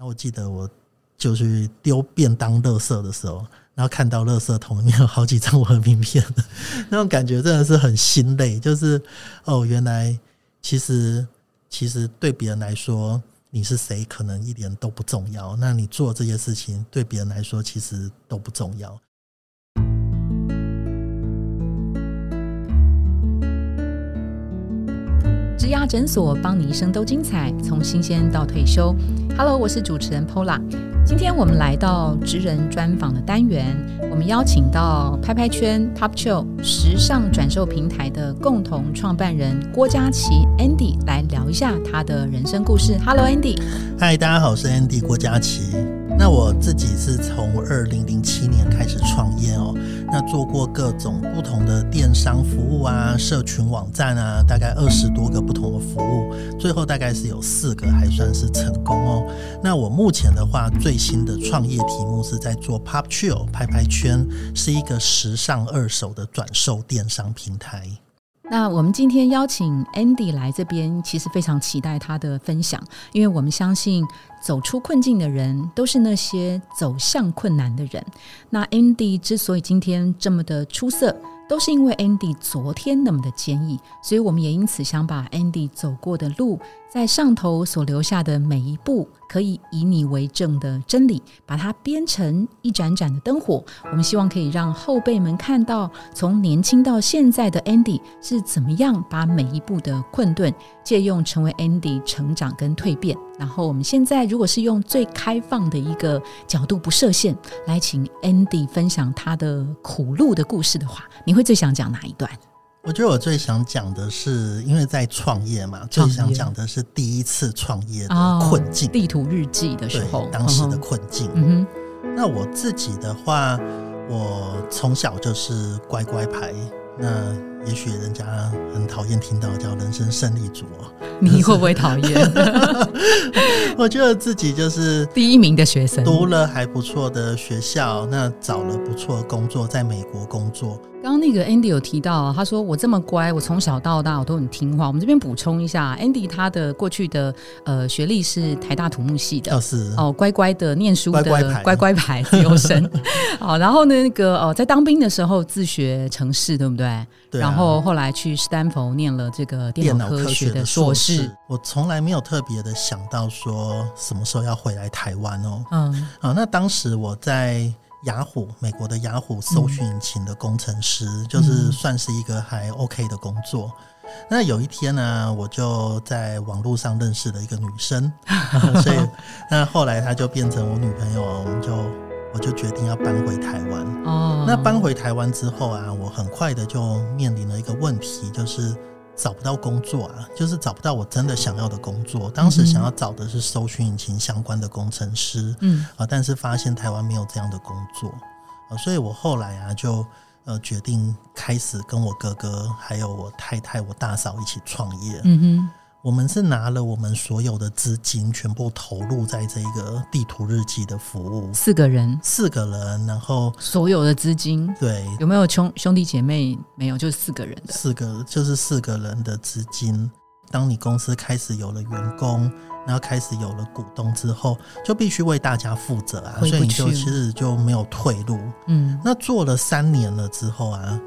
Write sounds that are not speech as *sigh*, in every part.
那我记得我就去丢便当垃圾的时候，然后看到垃圾桶里面有好几张我的名片，*laughs* 那种感觉真的是很心累。就是哦，原来其实其实对别人来说你是谁可能一点都不重要，那你做这些事情对别人来说其实都不重要。植牙诊所，帮你一生都精彩，从新鲜到退休。Hello，我是主持人 Pola。今天我们来到职人专访的单元，我们邀请到拍拍圈 Top Show 时尚转售平台的共同创办人郭佳琪 Andy 来聊一下他的人生故事。Hello，Andy。嗨，大家好，我是 Andy 郭佳琪。那我自己是从二零零七年开始创业哦，那做过各种不同的电商服务啊，社群网站啊，大概二十多个不同的服务，最后大概是有四个还算是成功哦。那我目前的话，最最新的创业题目是在做 Pop Chill 拍拍圈，是一个时尚二手的转售电商平台。那我们今天邀请 Andy 来这边，其实非常期待他的分享，因为我们相信走出困境的人都是那些走向困难的人。那 Andy 之所以今天这么的出色。都是因为 Andy 昨天那么的坚毅，所以我们也因此想把 Andy 走过的路，在上头所留下的每一步可以以你为证的真理，把它编成一盏盏的灯火。我们希望可以让后辈们看到，从年轻到现在的 Andy 是怎么样把每一步的困顿借用成为 Andy 成长跟蜕变。然后我们现在如果是用最开放的一个角度，不设限来请 Andy 分享他的苦路的故事的话，你会最想讲哪一段？我觉得我最想讲的是，因为在创业嘛，最想讲的是第一次创业的困境，地图日记的时候，当时的困境。嗯哼，那我自己的话，我从小就是乖乖牌，那也许人家很讨厌听到叫人生胜利组。你会不会讨厌？*laughs* 我觉得自己就是第一名的学生，读了还不错的学校，那找了不错的工作，在美国工作。刚刚那个 Andy 有提到，他说我这么乖，我从小到大我都很听话。我们这边补充一下 Andy 他的过去的呃学历是台大土木系的，是哦乖乖的念书的乖乖牌自由生。*laughs* 好，然后呢那个哦在当兵的时候自学城市，对不对？对。然后后来去斯坦福念了这个电脑科学的硕士。我从来没有特别的想到说什么时候要回来台湾哦。嗯。啊，那当时我在。雅虎，美国的雅虎搜寻引擎的工程师，就是算是一个还 OK 的工作。那有一天呢，我就在网络上认识了一个女生，*laughs* 所以那后来她就变成我女朋友，我们就我就决定要搬回台湾。哦，那搬回台湾之后啊，我很快的就面临了一个问题，就是。找不到工作啊，就是找不到我真的想要的工作。当时想要找的是搜寻引擎相关的工程师，嗯啊，但是发现台湾没有这样的工作啊，所以我后来啊就呃决定开始跟我哥哥还有我太太、我大嫂一起创业。嗯哼。我们是拿了我们所有的资金，全部投入在这个地图日记的服务。四个人，四个人，然后所有的资金，对，有没有兄兄弟姐妹？没有，就是四个人的。四个就是四个人的资金。当你公司开始有了员工，然后开始有了股东之后，就必须为大家负责啊，所以你就其实就没有退路。嗯，那做了三年了之后啊，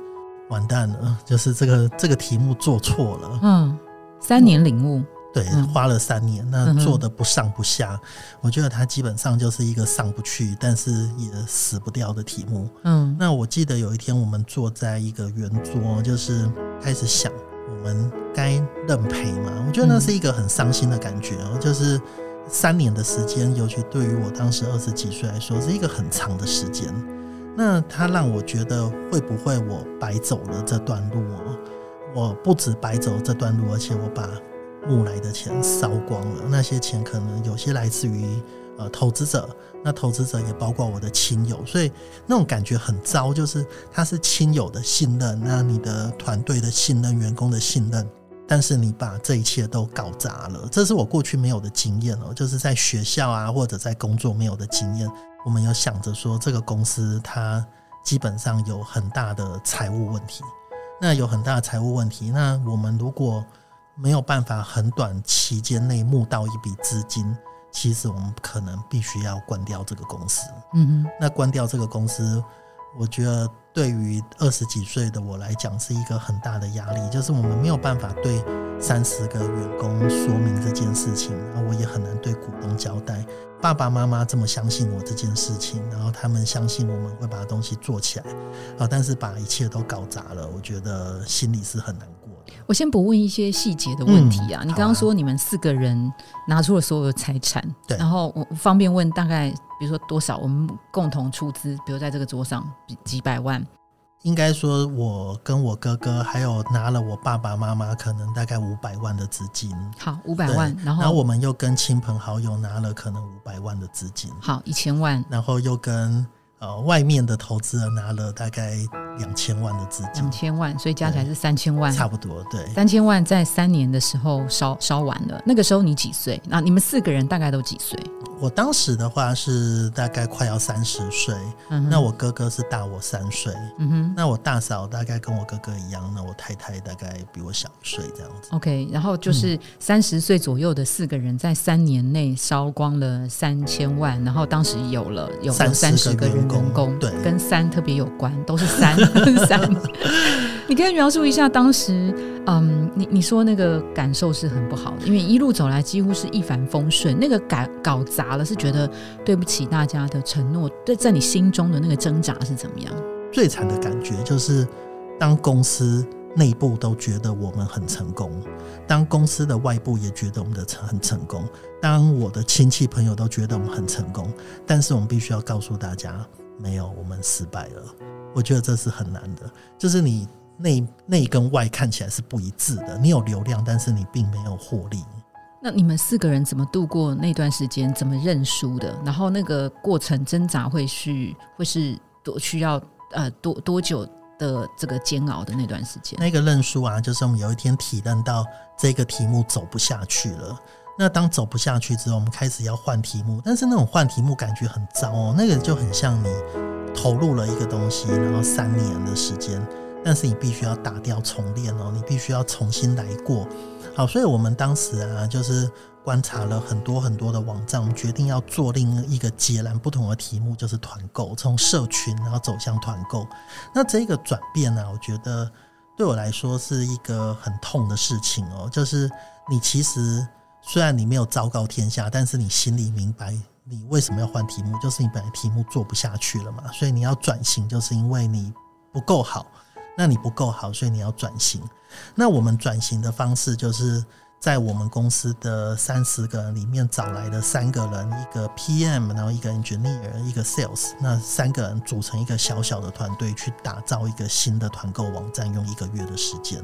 完蛋了，就是这个这个题目做错了。嗯。三年领悟，对，花了三年，那做的不上不下，我觉得它基本上就是一个上不去，但是也死不掉的题目。嗯，那我记得有一天我们坐在一个圆桌，就是开始想，我们该认赔吗？我觉得那是一个很伤心的感觉哦，就是三年的时间，尤其对于我当时二十几岁来说，是一个很长的时间。那它让我觉得，会不会我白走了这段路哦？我不止白走这段路，而且我把募来的钱烧光了。那些钱可能有些来自于呃投资者，那投资者也包括我的亲友，所以那种感觉很糟。就是他是亲友的信任，那你的团队的信任，员工的信任，但是你把这一切都搞砸了。这是我过去没有的经验哦，就是在学校啊或者在工作没有的经验。我们有想着说，这个公司它基本上有很大的财务问题。那有很大的财务问题。那我们如果没有办法很短期间内募到一笔资金，其实我们可能必须要关掉这个公司。嗯哼，那关掉这个公司，我觉得对于二十几岁的我来讲是一个很大的压力，就是我们没有办法对三十个员工说明这件事情，然后我也很难对股东交代。爸爸妈妈这么相信我这件事情，然后他们相信我们会把东西做起来，啊，但是把一切都搞砸了，我觉得心里是很难。我先不问一些细节的问题啊，你刚刚说你们四个人拿出了所有的财产，对，然后我方便问大概，比如说多少，我们共同出资，比如在这个桌上几百万。应该说，我跟我哥哥还有拿了我爸爸妈妈可能大概五百万的资金。好，五百万，然后然后我们又跟亲朋好友拿了可能五百万的资金。好，一千万，然后又跟。呃，外面的投资人拿了大概两千万的资金，两千万，所以加起来是三千万，差不多。对，三千万在三年的时候烧烧完了。那个时候你几岁？那你们四个人大概都几岁？我当时的话是大概快要三十岁，那我哥哥是大我三岁，嗯哼，那我大嫂大概跟我哥哥一样，那我太太大概比我小一岁这样子。OK，然后就是三十岁左右的四个人在三年内烧光了三千万，然后当时有了有三十个人。员工对，跟三特别有关，都是三 *laughs* *laughs* 你可以描述一下当时，嗯，你你说那个感受是很不好的，因为一路走来几乎是一帆风顺，那个搞搞砸了，是觉得对不起大家的承诺，对，在你心中的那个挣扎是怎么样？最惨的感觉就是当公司。内部都觉得我们很成功，当公司的外部也觉得我们的成很成功，当我的亲戚朋友都觉得我们很成功，但是我们必须要告诉大家，没有，我们失败了。我觉得这是很难的，就是你内内跟外看起来是不一致的，你有流量，但是你并没有获利。那你们四个人怎么度过那段时间？怎么认输的？然后那个过程挣扎会是会是多需要呃多多久？的这个煎熬的那段时间，那个认输啊，就是我们有一天体认到这个题目走不下去了。那当走不下去之后，我们开始要换题目，但是那种换题目感觉很糟哦，那个就很像你投入了一个东西，然后三年的时间，但是你必须要打掉重练哦，你必须要重新来过。好，所以我们当时啊，就是。观察了很多很多的网站，我们决定要做另一个截然不同的题目，就是团购，从社群然后走向团购。那这个转变呢，我觉得对我来说是一个很痛的事情哦。就是你其实虽然你没有昭告天下，但是你心里明白你为什么要换题目，就是你本来题目做不下去了嘛，所以你要转型，就是因为你不够好。那你不够好，所以你要转型。那我们转型的方式就是。在我们公司的三十个人里面找来的三个人，一个 PM，然后一个 engineer，一个 sales，那三个人组成一个小小的团队，去打造一个新的团购网站，用一个月的时间。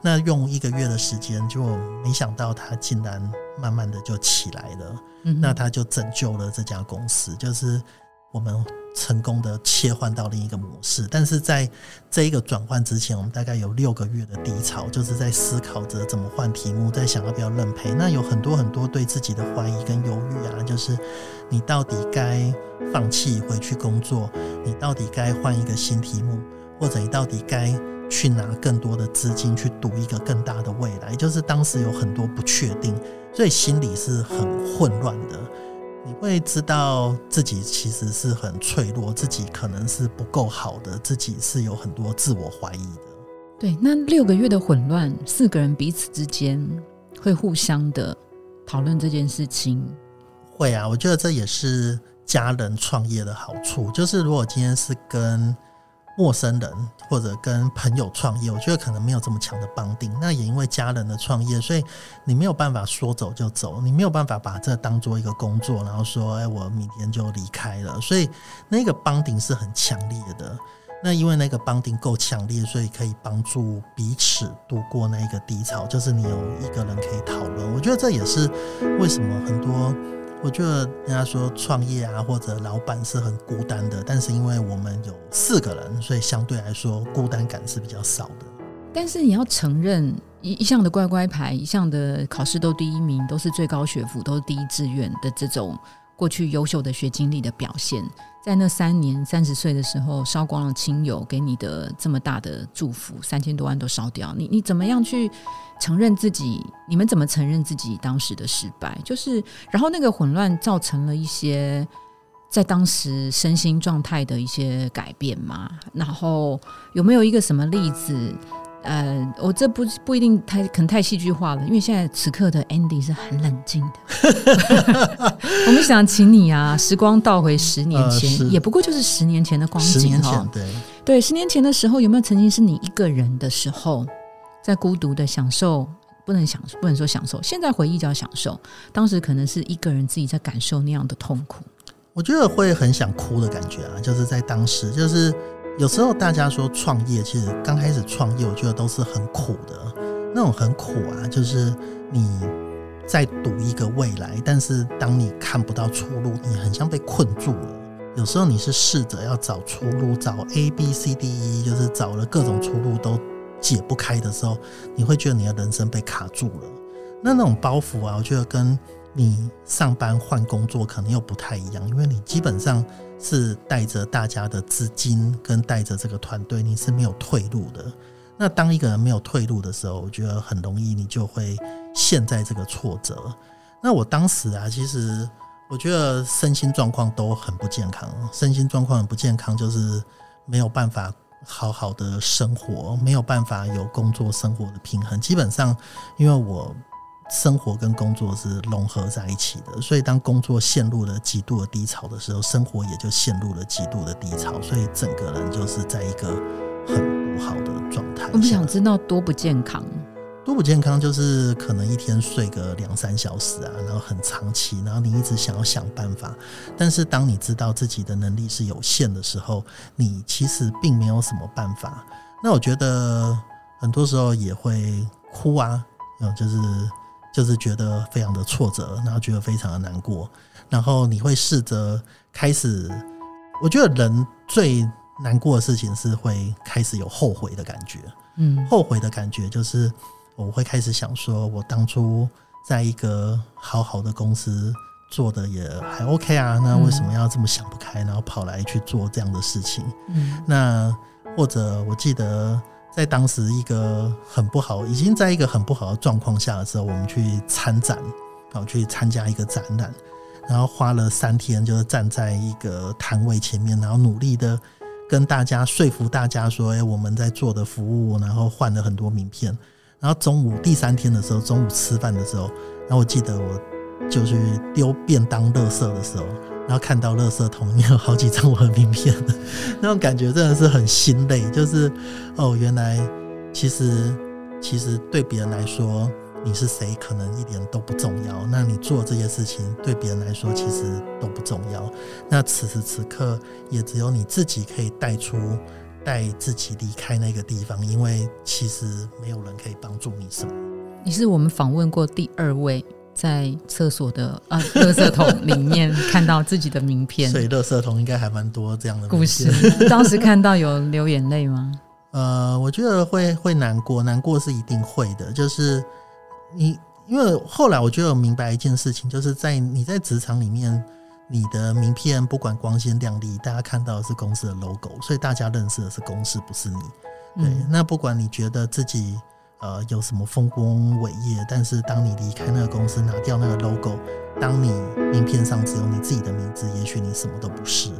那用一个月的时间，就没想到他竟然慢慢的就起来了。那他就拯救了这家公司，就是我们。成功的切换到另一个模式，但是在这一个转换之前，我们大概有六个月的低潮，就是在思考着怎么换题目，在想要不要认赔。那有很多很多对自己的怀疑跟犹豫啊，就是你到底该放弃回去工作，你到底该换一个新题目，或者你到底该去拿更多的资金去赌一个更大的未来，就是当时有很多不确定，所以心里是很混乱的。你会知道自己其实是很脆弱，自己可能是不够好的，自己是有很多自我怀疑的。对，那六个月的混乱，四个人彼此之间会互相的讨论这件事情。会啊，我觉得这也是家人创业的好处，就是如果今天是跟。陌生人或者跟朋友创业，我觉得可能没有这么强的绑定。那也因为家人的创业，所以你没有办法说走就走，你没有办法把这当做一个工作，然后说，哎，我明天就离开了。所以那个绑定是很强烈的。那因为那个绑定够强烈，所以可以帮助彼此度过那一个低潮。就是你有一个人可以讨论，我觉得这也是为什么很多。我觉得人家说创业啊，或者老板是很孤单的，但是因为我们有四个人，所以相对来说孤单感是比较少的。但是你要承认，一一向的乖乖牌，一向的考试都第一名，都是最高学府，都是第一志愿的这种过去优秀的学经历的表现，在那三年三十岁的时候烧光了亲友给你的这么大的祝福，三千多万都烧掉，你你怎么样去承认自己？你们怎么承认自己当时的失败？就是然后那个混乱造成了一些在当时身心状态的一些改变吗？然后有没有一个什么例子？呃，我这不不一定太可能太戏剧化了，因为现在此刻的 Andy 是很冷静的。*laughs* 我们想请你啊，时光倒回十年前，也不过就是十年前的光景哈。对对，十年前的时候，有没有曾经是你一个人的时候，在孤独的享受？不能享，不能说享受。现在回忆叫享受，当时可能是一个人自己在感受那样的痛苦。我觉得会很想哭的感觉啊，就是在当时，就是。有时候大家说创业，其实刚开始创业，我觉得都是很苦的。那种很苦啊，就是你在赌一个未来，但是当你看不到出路，你很像被困住了。有时候你是试着要找出路，找 A B C D E，就是找了各种出路都解不开的时候，你会觉得你的人生被卡住了。那那种包袱啊，我觉得跟你上班换工作可能又不太一样，因为你基本上。是带着大家的资金，跟带着这个团队，你是没有退路的。那当一个人没有退路的时候，我觉得很容易，你就会陷在这个挫折。那我当时啊，其实我觉得身心状况都很不健康，身心状况很不健康，就是没有办法好好的生活，没有办法有工作生活的平衡。基本上，因为我。生活跟工作是融合在一起的，所以当工作陷入了极度的低潮的时候，生活也就陷入了极度的低潮，所以整个人就是在一个很不好的状态。我们想知道多不健康？多不健康就是可能一天睡个两三小时啊，然后很长期，然后你一直想要想办法，但是当你知道自己的能力是有限的时候，你其实并没有什么办法。那我觉得很多时候也会哭啊，嗯，就是。就是觉得非常的挫折，然后觉得非常的难过，然后你会试着开始。我觉得人最难过的事情是会开始有后悔的感觉。嗯，后悔的感觉就是我会开始想说，我当初在一个好好的公司做的也还 OK 啊，那为什么要这么想不开，然后跑来去做这样的事情？嗯，那或者我记得。在当时一个很不好，已经在一个很不好的状况下的时候，我们去参展，然后去参加一个展览，然后花了三天，就是站在一个摊位前面，然后努力的跟大家说服大家说：“哎，我们在做的服务。”然后换了很多名片。然后中午第三天的时候，中午吃饭的时候，然后我记得我就去丢便当垃圾的时候。然后看到垃圾桶有好几张我的名片，那种感觉真的是很心累。就是哦，原来其实其实对别人来说你是谁可能一点都不重要。那你做这些事情对别人来说其实都不重要。那此时此刻也只有你自己可以带出带自己离开那个地方，因为其实没有人可以帮助你什么。你是我们访问过第二位。在厕所的啊，垃圾桶里面看到自己的名片，*laughs* 所以垃圾桶应该还蛮多这样的故事。*laughs* 当时看到有流眼泪吗？呃，我觉得会会难过，难过是一定会的。就是你，因为后来我觉得我明白一件事情，就是在你在职场里面，你的名片不管光鲜亮丽，大家看到的是公司的 logo，所以大家认识的是公司，不是你。对，那不管你觉得自己。呃，有什么丰功伟业？但是当你离开那个公司，拿掉那个 logo，当你名片上只有你自己的名字，也许你什么都不是。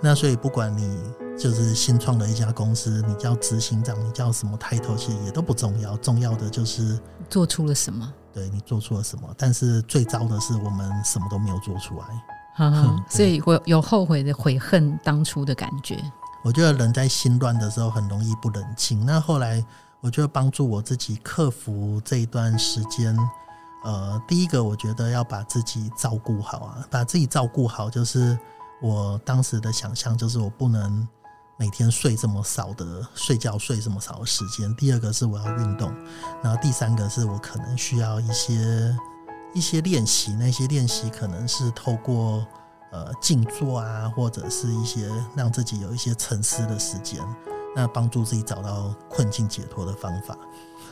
那所以不管你就是新创的一家公司，你叫执行长，你叫什么 title，其实也都不重要。重要的就是做出了什么。对你做出了什么？但是最糟的是，我们什么都没有做出来。所以会有后悔的悔恨当初的感觉。我觉得人在心乱的时候很容易不冷静。那后来。我觉得帮助我自己克服这一段时间，呃，第一个我觉得要把自己照顾好啊，把自己照顾好，就是我当时的想象，就是我不能每天睡这么少的睡觉，睡这么少的时间。第二个是我要运动，然后第三个是我可能需要一些一些练习，那些练习可能是透过呃静坐啊，或者是一些让自己有一些沉思的时间。那帮助自己找到困境解脱的方法。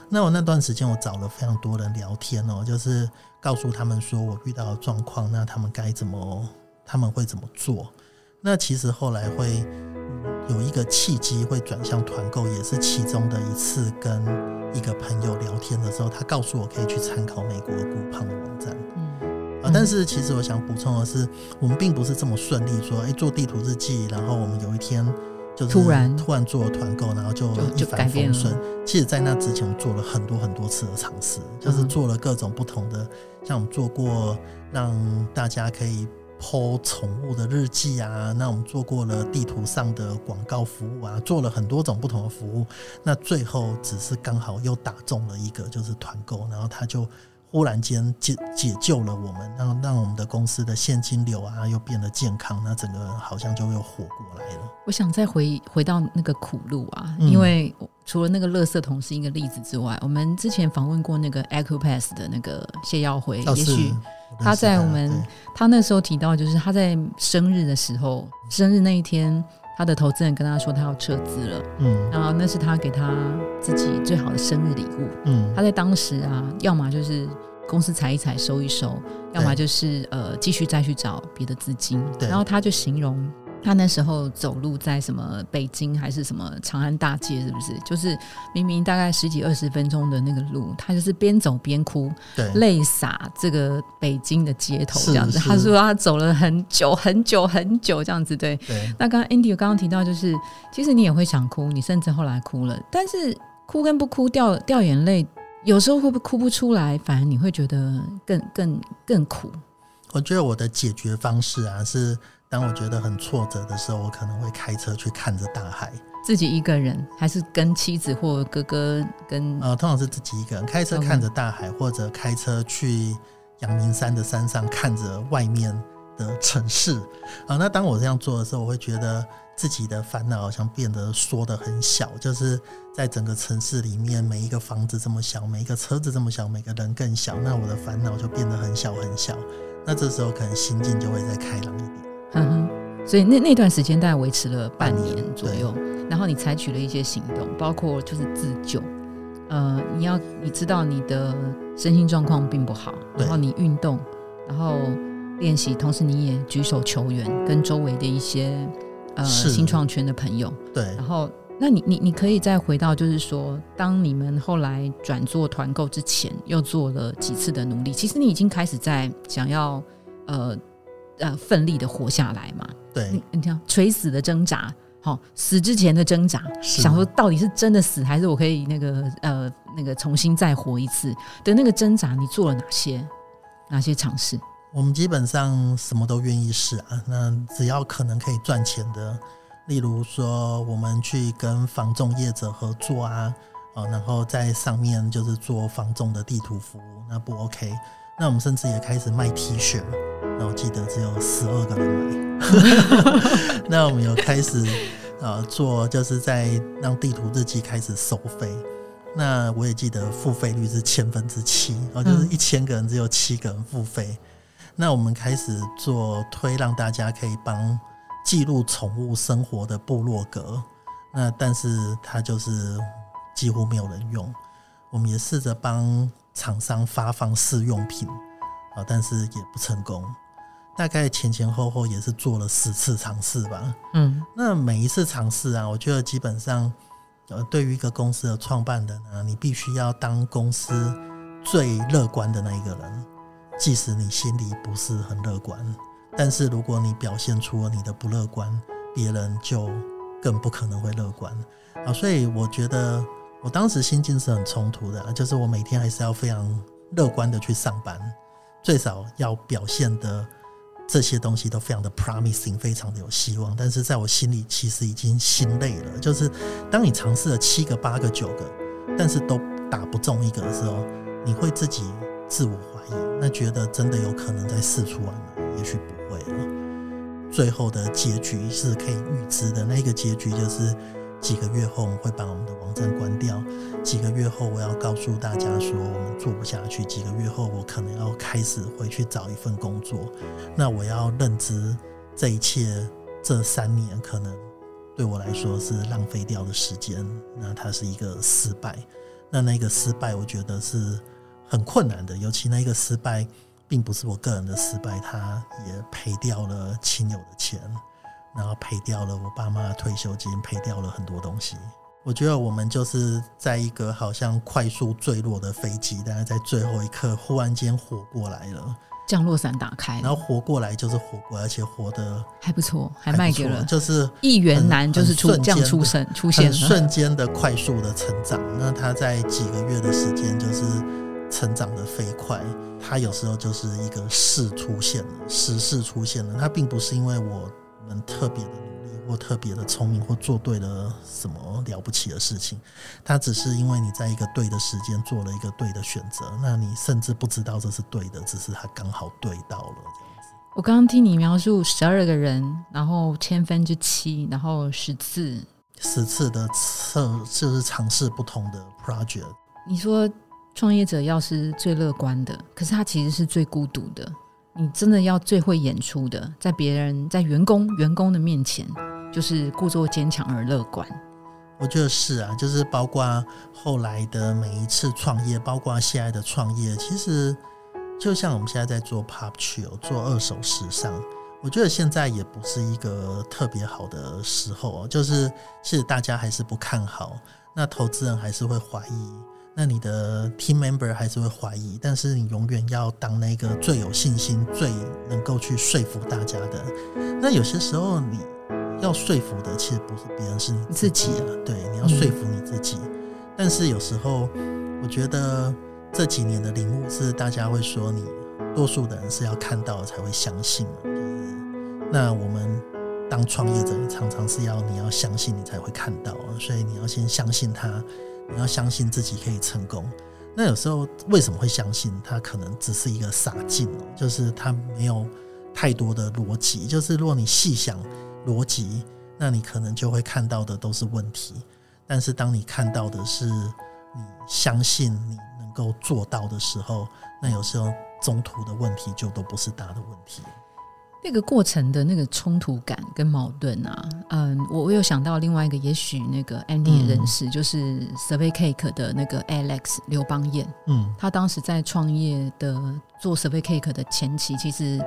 那我那段时间，我找了非常多人聊天哦，就是告诉他们说我遇到的状况，那他们该怎么他们会怎么做。那其实后来会有一个契机会转向团购，也是其中的一次跟一个朋友聊天的时候，他告诉我可以去参考美国股胖的网站。嗯啊，但是其实我想补充的是，我们并不是这么顺利说，哎，做地图日记，然后我们有一天就是突然突然做了团购，然后就一帆风顺。其实，在那之前，我们做了很多很多次的尝试，就是做了各种不同的，像我们做过让大家可以。剖宠物的日记啊，那我们做过了地图上的广告服务啊，做了很多种不同的服务，那最后只是刚好又打中了一个，就是团购，然后他就。忽然间解解救了我们，让让我们的公司的现金流啊又变得健康，那整个好像就又活过来了。我想再回回到那个苦路啊，因为除了那个垃圾桶是一个例子之外，我们之前访问过那个 Ecopass 的那个谢耀辉，也许他在我们他那时候提到，就是他在生日的时候，生日那一天。他的投资人跟他说他要撤资了，嗯，然后那是他给他自己最好的生日礼物，嗯，他在当时啊，要么就是公司踩一踩收一收，要么就是呃继续再去找别的资金，然后他就形容。他那时候走路在什么北京还是什么长安大街，是不是？就是明明大概十几二十分钟的那个路，他就是边走边哭，泪洒这个北京的街头这样子。他说他走了很久很久很久这样子。对，那刚刚 Andy 刚刚提到，就是其实你也会想哭，你甚至后来哭了，但是哭跟不哭掉掉眼泪，有时候会不会哭不出来，反而你会觉得更更更苦。我觉得我的解决方式啊是。当我觉得很挫折的时候，我可能会开车去看着大海。自己一个人，还是跟妻子或哥哥跟？呃，通常是自己一个人开车看着大海，或者开车去阳明山的山上看着外面的城市。啊，那当我这样做的时候，我会觉得自己的烦恼好像变得缩得很小，就是在整个城市里面，每一个房子这么小，每一个车子这么小，每个人更小，那我的烦恼就变得很小很小。那这时候可能心境就会再开朗一点。嗯哼，所以那那段时间大概维持了半年左右，然后你采取了一些行动，包括就是自救。呃，你要你知道你的身心状况并不好，然后你运动，然后练习，同时你也举手求援，跟周围的一些呃新创圈的朋友。对，然后那你你你可以再回到，就是说，当你们后来转做团购之前，又做了几次的努力，其实你已经开始在想要呃。呃，奋力的活下来嘛？对，你看垂死的挣扎，好死之前的挣扎，想说到底是真的死，还是我可以那个呃那个重新再活一次的那个挣扎，你做了哪些哪些尝试？我们基本上什么都愿意试啊。那只要可能可以赚钱的，例如说我们去跟房仲业者合作啊，啊，然后在上面就是做房仲的地图服务，那不 OK？那我们甚至也开始卖 T 恤。那我记得只有十二个人买，*laughs* 那我们有开始呃做，就是在让地图日记开始收费。那我也记得付费率是千分之七，哦，就是一千个人只有七个人付费。那我们开始做推，让大家可以帮记录宠物生活的部落格。那但是它就是几乎没有人用。我们也试着帮厂商发放试用品。啊，但是也不成功，大概前前后后也是做了十次尝试吧。嗯，那每一次尝试啊，我觉得基本上，呃，对于一个公司的创办人啊，你必须要当公司最乐观的那一个人，即使你心里不是很乐观，但是如果你表现出了你的不乐观，别人就更不可能会乐观。啊，所以我觉得我当时心境是很冲突的，就是我每天还是要非常乐观的去上班。最少要表现的这些东西都非常的 promising，非常的有希望。但是在我心里，其实已经心累了。就是当你尝试了七个、八个、九个，但是都打不中一个的时候，你会自己自我怀疑，那觉得真的有可能在试出来吗？也许不会了。最后的结局是可以预知的，那一个结局就是。几个月后，我们会把我们的网站关掉。几个月后，我要告诉大家说，我们做不下去。几个月后，我可能要开始回去找一份工作。那我要认知这一切，这三年可能对我来说是浪费掉的时间。那它是一个失败。那那个失败，我觉得是很困难的。尤其那个失败，并不是我个人的失败，他也赔掉了亲友的钱，然后赔掉了我爸妈的退休金，赔掉了很多东西。我觉得我们就是在一个好像快速坠落的飞机，但是在最后一刻忽然间活过来了。降落伞打开，然后活过来就是活过来，而且活得还不错，还卖给了就是一元男，就是出这样出生出现瞬间的快速的成长。那他在几个月的时间就是成长的飞快，他有时候就是一个事出现了，时事出现了，他并不是因为我们特别的努力。或特别的聪明，或做对了什么了不起的事情，他只是因为你在一个对的时间做了一个对的选择，那你甚至不知道这是对的，只是他刚好对到了这样子。我刚刚听你描述十二个人，然后千分之七，然后十次，十次的测就是尝试不同的 project。你说创业者要是最乐观的，可是他其实是最孤独的。你真的要最会演出的，在别人在员工员工的面前。就是故作坚强而乐观，我觉得是啊，就是包括后来的每一次创业，包括现在的创业，其实就像我们现在在做 pop c h i l 做二手时尚，我觉得现在也不是一个特别好的时候哦，就是其实大家还是不看好，那投资人还是会怀疑，那你的 team member 还是会怀疑，但是你永远要当那个最有信心、最能够去说服大家的，那有些时候你。要说服的其实不是别人，是你自己啊。对，你要说服你自己。但是有时候，我觉得这几年的领悟是，大家会说，你多数的人是要看到才会相信嘛。就是那我们当创业者，常常是要你要相信，你才会看到。所以你要先相信他，你要相信自己可以成功。那有时候为什么会相信？他可能只是一个傻劲哦，就是他没有太多的逻辑。就是如果你细想。逻辑，那你可能就会看到的都是问题。但是当你看到的是你相信你能够做到的时候，那有时候中途的问题就都不是大的问题。那个过程的那个冲突感跟矛盾啊，嗯，我我有想到另外一个，也许那个 Andy 也认识，就是 Survey Cake 的那个 Alex 刘邦彦，嗯，他当时在创业的做 Survey Cake 的前期，其实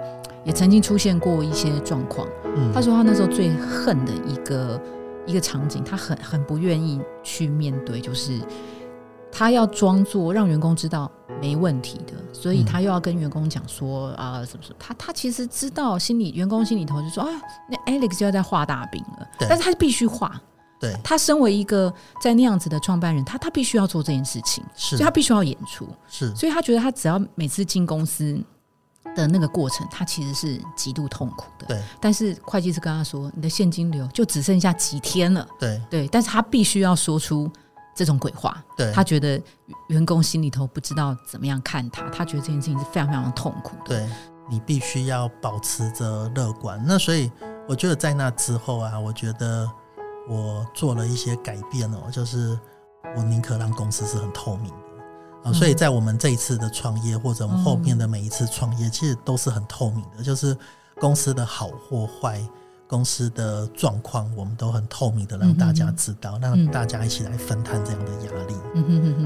也曾经出现过一些状况。他说他那时候最恨的一个一个场景，他很很不愿意去面对，就是。他要装作让员工知道没问题的，所以他又要跟员工讲说啊，什么什么，他他其实知道心里员工心里头就说啊，那 Alex 就要在画大饼了，但是他必须画。对，他身为一个在那样子的创办人，他他必须要做这件事情，所以他必须要演出，是，所以他觉得他只要每次进公司的那个过程，他其实是极度痛苦的。对，但是会计师跟他说，你的现金流就只剩下几天了。对对，但是他必须要说出。这种鬼话，对他觉得员工心里头不知道怎么样看他，他觉得这件事情是非常非常痛苦的。对你必须要保持着乐观。那所以我觉得在那之后啊，我觉得我做了一些改变哦，就是我宁可让公司是很透明的啊。所以在我们这一次的创业，或者我们后面的每一次创业，其实都是很透明的，就是公司的好或坏。公司的状况，我们都很透明的让大家知道，让大家一起来分摊这样的压力。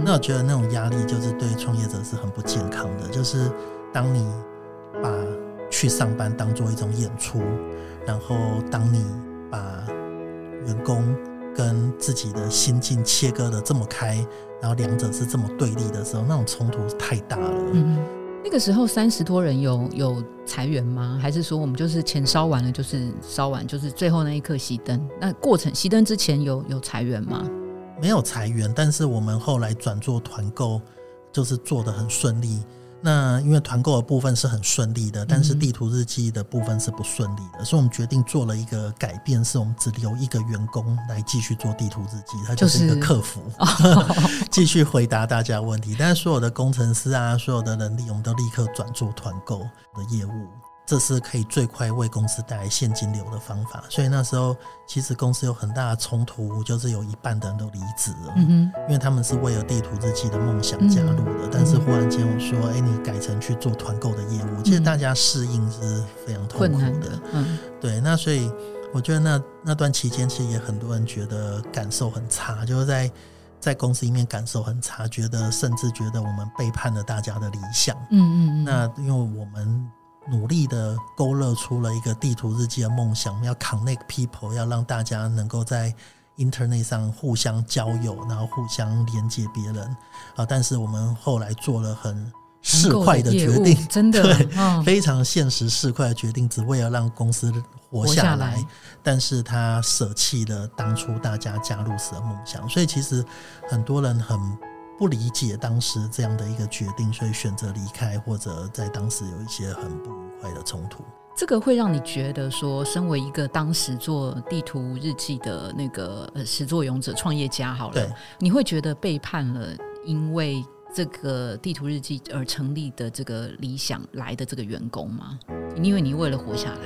那我觉得那种压力就是对创业者是很不健康的。就是当你把去上班当做一种演出，然后当你把员工跟自己的心境切割的这么开，然后两者是这么对立的时候，那种冲突太大了。那个时候三十多人有有裁员吗？还是说我们就是钱烧完了就是烧完，就是最后那一刻熄灯？那过程熄灯之前有有裁员吗？没有裁员，但是我们后来转做团购，就是做的很顺利。那因为团购的部分是很顺利的，但是地图日记的部分是不顺利的，所以我们决定做了一个改变，是我们只留一个员工来继续做地图日记，他就是一个客服，*laughs* 继续回答大家问题。但是所有的工程师啊，所有的能力，我们都立刻转做团购的业务。这是可以最快为公司带来现金流的方法，所以那时候其实公司有很大的冲突，就是有一半的人都离职了，嗯因为他们是为了地图日记的梦想加入的，但是忽然间我说，哎，你改成去做团购的业务，其实大家适应是非常痛苦的，嗯，对，那所以我觉得那那段期间其实也很多人觉得感受很差，就是在在公司里面感受很差，觉得甚至觉得我们背叛了大家的理想。嗯嗯嗯。那因为我们努力的勾勒出了一个地图日记的梦想，要 connect people，要让大家能够在 internet 上互相交友，然后互相连接别人啊。但是我们后来做了很。市侩的决定，真的对，非常现实市侩的决定，只为了让公司活下来。但是他舍弃了当初大家加入时的梦想，所以其实很多人很不理解当时这样的一个决定，所以选择离开，或者在当时有一些很不愉快的冲突。这个会让你觉得说，身为一个当时做地图日记的那个始作俑者、创业家，好了，你会觉得背叛了，因为。这个地图日记而成立的这个理想来的这个员工吗？因为你为了活下来，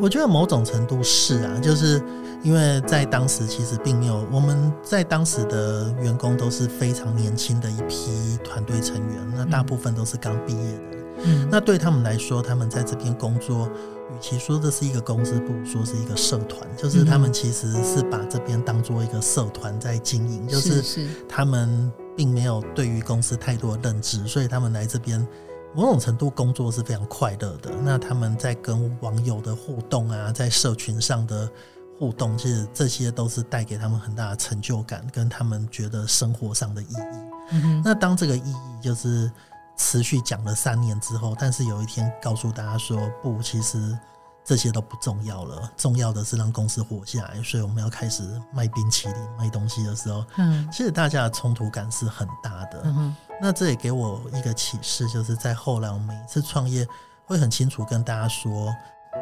我觉得某种程度是啊，就是因为在当时其实并没有我们在当时的员工都是非常年轻的一批团队成员，那大部分都是刚毕业的。嗯，那对他们来说，他们在这边工作，与其说这是一个公司，不如说是一个社团，就是他们其实是把这边当做一个社团在经营，就是他们。并没有对于公司太多的认知，所以他们来这边某种程度工作是非常快乐的。那他们在跟网友的互动啊，在社群上的互动，其实这些都是带给他们很大的成就感，跟他们觉得生活上的意义。那当这个意义就是持续讲了三年之后，但是有一天告诉大家说，不，其实。这些都不重要了，重要的是让公司活下来。所以我们要开始卖冰淇淋、卖东西的时候，嗯，其实大家的冲突感是很大的。嗯那这也给我一个启示，就是在后来我每一次创业，会很清楚跟大家说，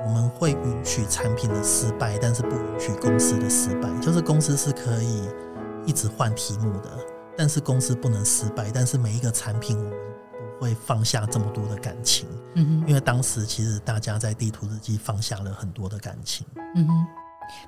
我们会允许产品的失败，但是不允许公司的失败。就是公司是可以一直换题目的，但是公司不能失败。但是每一个产品，我们不会放下这么多的感情。嗯哼，因为当时其实大家在地图日记放下了很多的感情。嗯哼，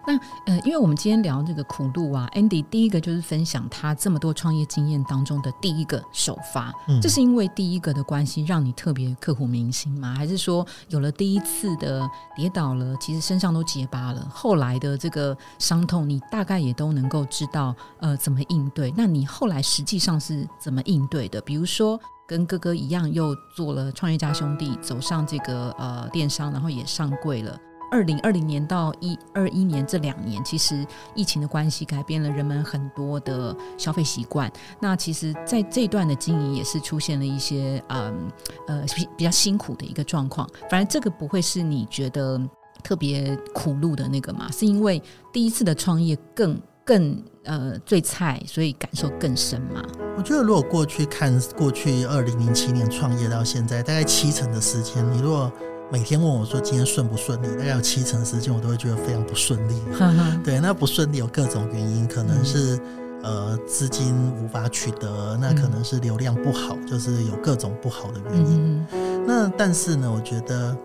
那呃，因为我们今天聊这个苦路啊，Andy 第一个就是分享他这么多创业经验当中的第一个首发。嗯，这是因为第一个的关系让你特别刻骨铭心吗？还是说有了第一次的跌倒了，其实身上都结疤了，后来的这个伤痛你大概也都能够知道呃怎么应对？那你后来实际上是怎么应对的？比如说。跟哥哥一样，又做了创业家兄弟，走上这个呃电商，然后也上柜了。二零二零年到一二一年这两年，其实疫情的关系改变了人们很多的消费习惯。那其实，在这段的经营也是出现了一些嗯呃比比较辛苦的一个状况。反正这个不会是你觉得特别苦路的那个嘛？是因为第一次的创业更。更呃最菜，所以感受更深嘛。我觉得如果过去看过去二零零七年创业到现在，大概七成的时间，你如果每天问我说今天顺不顺利，大概有七成时间我都会觉得非常不顺利。*laughs* 对，那不顺利有各种原因，可能是呃资金无法取得，那可能是流量不好，就是有各种不好的原因。那但是呢，我觉得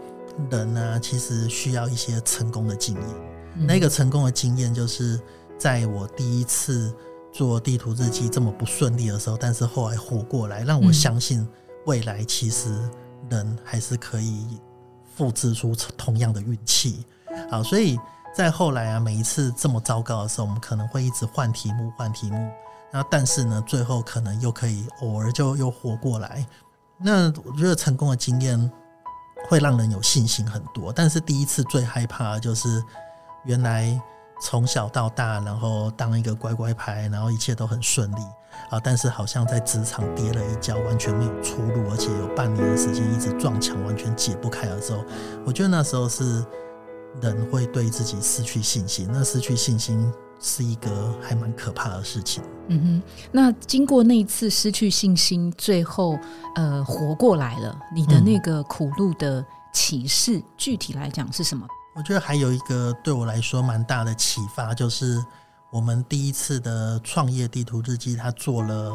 人呢其实需要一些成功的经验。那个成功的经验就是。在我第一次做地图日记这么不顺利的时候，但是后来活过来，让我相信未来其实人还是可以复制出同样的运气。好，所以在后来啊，每一次这么糟糕的时候，我们可能会一直换题目，换题目，然后但是呢，最后可能又可以偶尔就又活过来。那我觉得成功的经验会让人有信心很多，但是第一次最害怕就是原来。从小到大，然后当一个乖乖牌，然后一切都很顺利啊！但是好像在职场跌了一跤，完全没有出路，而且有半年的时间一直撞墙，完全解不开的时候，我觉得那时候是人会对自己失去信心。那失去信心是一个还蛮可怕的事情。嗯哼，那经过那一次失去信心，最后呃活过来了，你的那个苦路的启示，具体来讲是什么？我觉得还有一个对我来说蛮大的启发，就是我们第一次的创业地图日记，他做了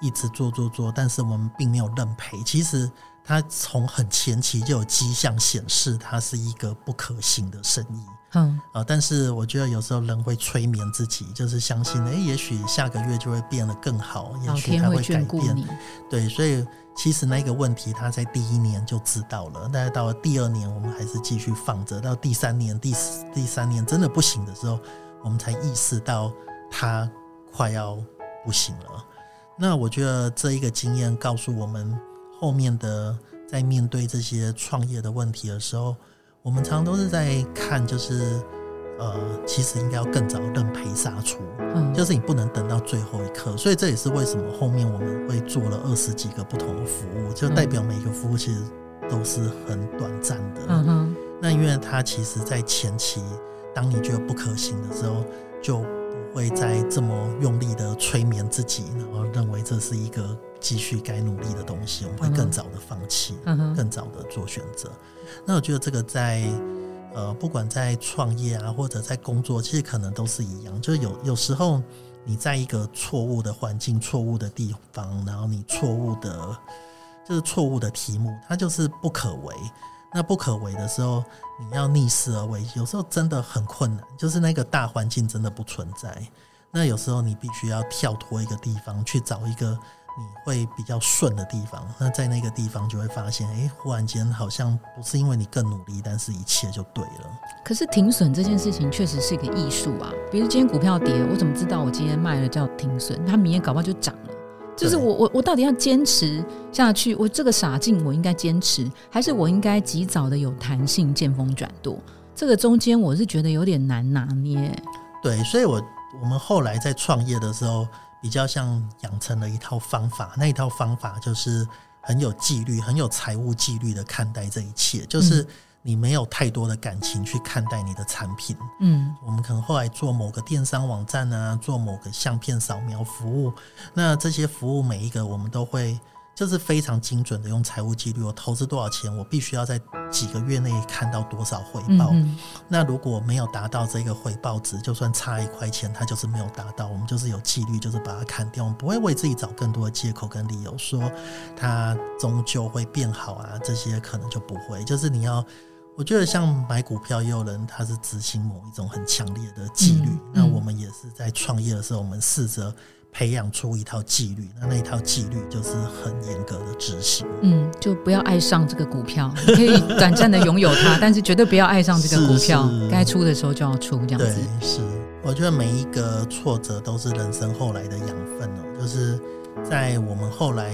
一直做做做，但是我们并没有认赔。其实他从很前期就有迹象显示，它是一个不可行的生意。嗯啊，但是我觉得有时候人会催眠自己，就是相信，哎，也许下个月就会变得更好，也许他会改变。对，所以。其实那个问题，他在第一年就知道了，但是到了第二年，我们还是继续放着。到第三年、第第三年真的不行的时候，我们才意识到他快要不行了。那我觉得这一个经验告诉我们，后面的在面对这些创业的问题的时候，我们常常都是在看，就是呃，其实应该要更早认赔杀出，嗯，就是你不能等到最后一刻。所以这也是为什么后面我们会做了二十几个不同的服务，就代表每个服务其实都是很短暂的。嗯哼，那因为它其实在前期。当你觉得不可行的时候，就不会再这么用力的催眠自己，然后认为这是一个继续该努力的东西，我们会更早的放弃，更早的做选择。那我觉得这个在呃，不管在创业啊，或者在工作，其实可能都是一样。就是有有时候你在一个错误的环境、错误的地方，然后你错误的，就是错误的题目，它就是不可为。那不可为的时候，你要逆势而为，有时候真的很困难。就是那个大环境真的不存在，那有时候你必须要跳脱一个地方，去找一个你会比较顺的地方。那在那个地方就会发现，哎，忽然间好像不是因为你更努力，但是一切就对了。可是停损这件事情确实是一个艺术啊。比如今天股票跌，我怎么知道我今天卖了叫停损？它明天搞不好就涨了。就是我我我到底要坚持下去？我这个傻劲，我应该坚持，还是我应该及早的有弹性，见风转舵？这个中间我是觉得有点难拿捏。对，所以我我们后来在创业的时候，比较像养成了一套方法，那一套方法就是很有纪律、很有财务纪律的看待这一切，就是。你没有太多的感情去看待你的产品，嗯，我们可能后来做某个电商网站啊，做某个相片扫描服务，那这些服务每一个我们都会。就是非常精准的用财务纪律，我投资多少钱，我必须要在几个月内看到多少回报。那如果没有达到这个回报值，就算差一块钱，它就是没有达到。我们就是有纪律，就是把它砍掉，我们不会为自己找更多的借口跟理由，说它终究会变好啊，这些可能就不会。就是你要，我觉得像买股票，也有人他是执行某一种很强烈的纪律。那我们也是在创业的时候，我们试着。培养出一套纪律，那那一套纪律就是很严格的执行。嗯，就不要爱上这个股票，你可以短暂的拥有它，但是绝对不要爱上这个股票。*laughs* 该出的时候就要出，这样子。对，是。我觉得每一个挫折都是人生后来的养分哦。就是在我们后来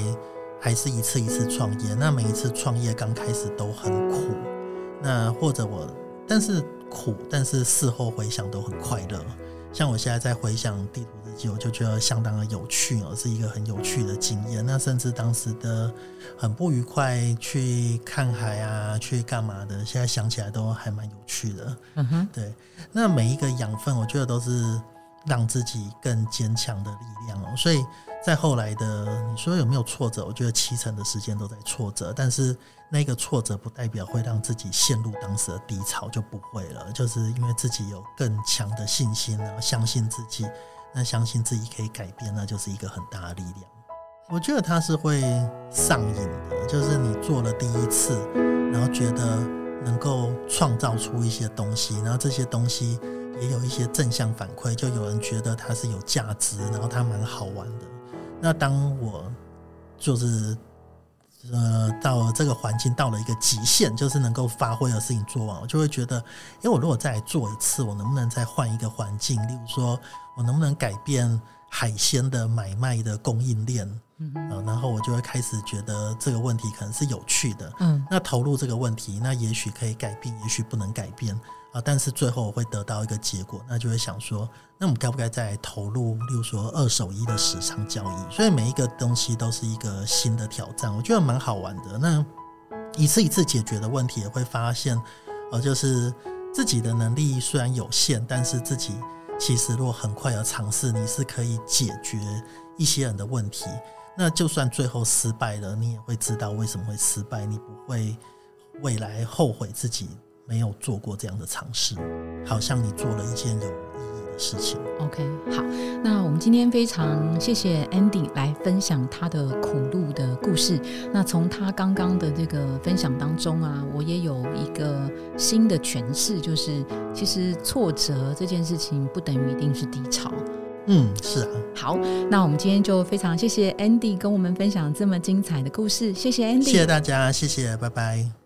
还是一次一次创业，那每一次创业刚开始都很苦，那或者我，但是苦，但是事后回想都很快乐。像我现在在回想地图我就觉得相当的有趣哦，是一个很有趣的经验。那甚至当时的很不愉快，去看海啊，去干嘛的，现在想起来都还蛮有趣的。嗯哼，对。那每一个养分，我觉得都是让自己更坚强的力量哦。所以在后来的，你说有没有挫折？我觉得七成的时间都在挫折，但是。那个挫折不代表会让自己陷入当时的低潮，就不会了。就是因为自己有更强的信心，然后相信自己，那相信自己可以改变，那就是一个很大的力量。我觉得它是会上瘾的，就是你做了第一次，然后觉得能够创造出一些东西，然后这些东西也有一些正向反馈，就有人觉得它是有价值，然后它蛮好玩的。那当我就是。呃，到这个环境到了一个极限，就是能够发挥的事情做完，我就会觉得，因为，我如果再做一次，我能不能再换一个环境？例如说，我能不能改变海鲜的买卖的供应链？嗯，然后我就会开始觉得这个问题可能是有趣的。嗯，那投入这个问题，那也许可以改变，也许不能改变。啊！但是最后我会得到一个结果，那就会想说，那我们该不该再投入，例如说二手衣的市场交易？所以每一个东西都是一个新的挑战，我觉得蛮好玩的。那一次一次解决的问题，也会发现，呃，就是自己的能力虽然有限，但是自己其实如果很快的尝试，你是可以解决一些人的问题。那就算最后失败了，你也会知道为什么会失败，你不会未来后悔自己。没有做过这样的尝试，好像你做了一件有意义的事情。OK，好，那我们今天非常谢谢 Andy 来分享他的苦路的故事。那从他刚刚的这个分享当中啊，我也有一个新的诠释，就是其实挫折这件事情不等于一定是低潮。嗯，是啊。好，那我们今天就非常谢谢 Andy 跟我们分享这么精彩的故事。谢谢 Andy，谢谢大家，谢谢，拜拜。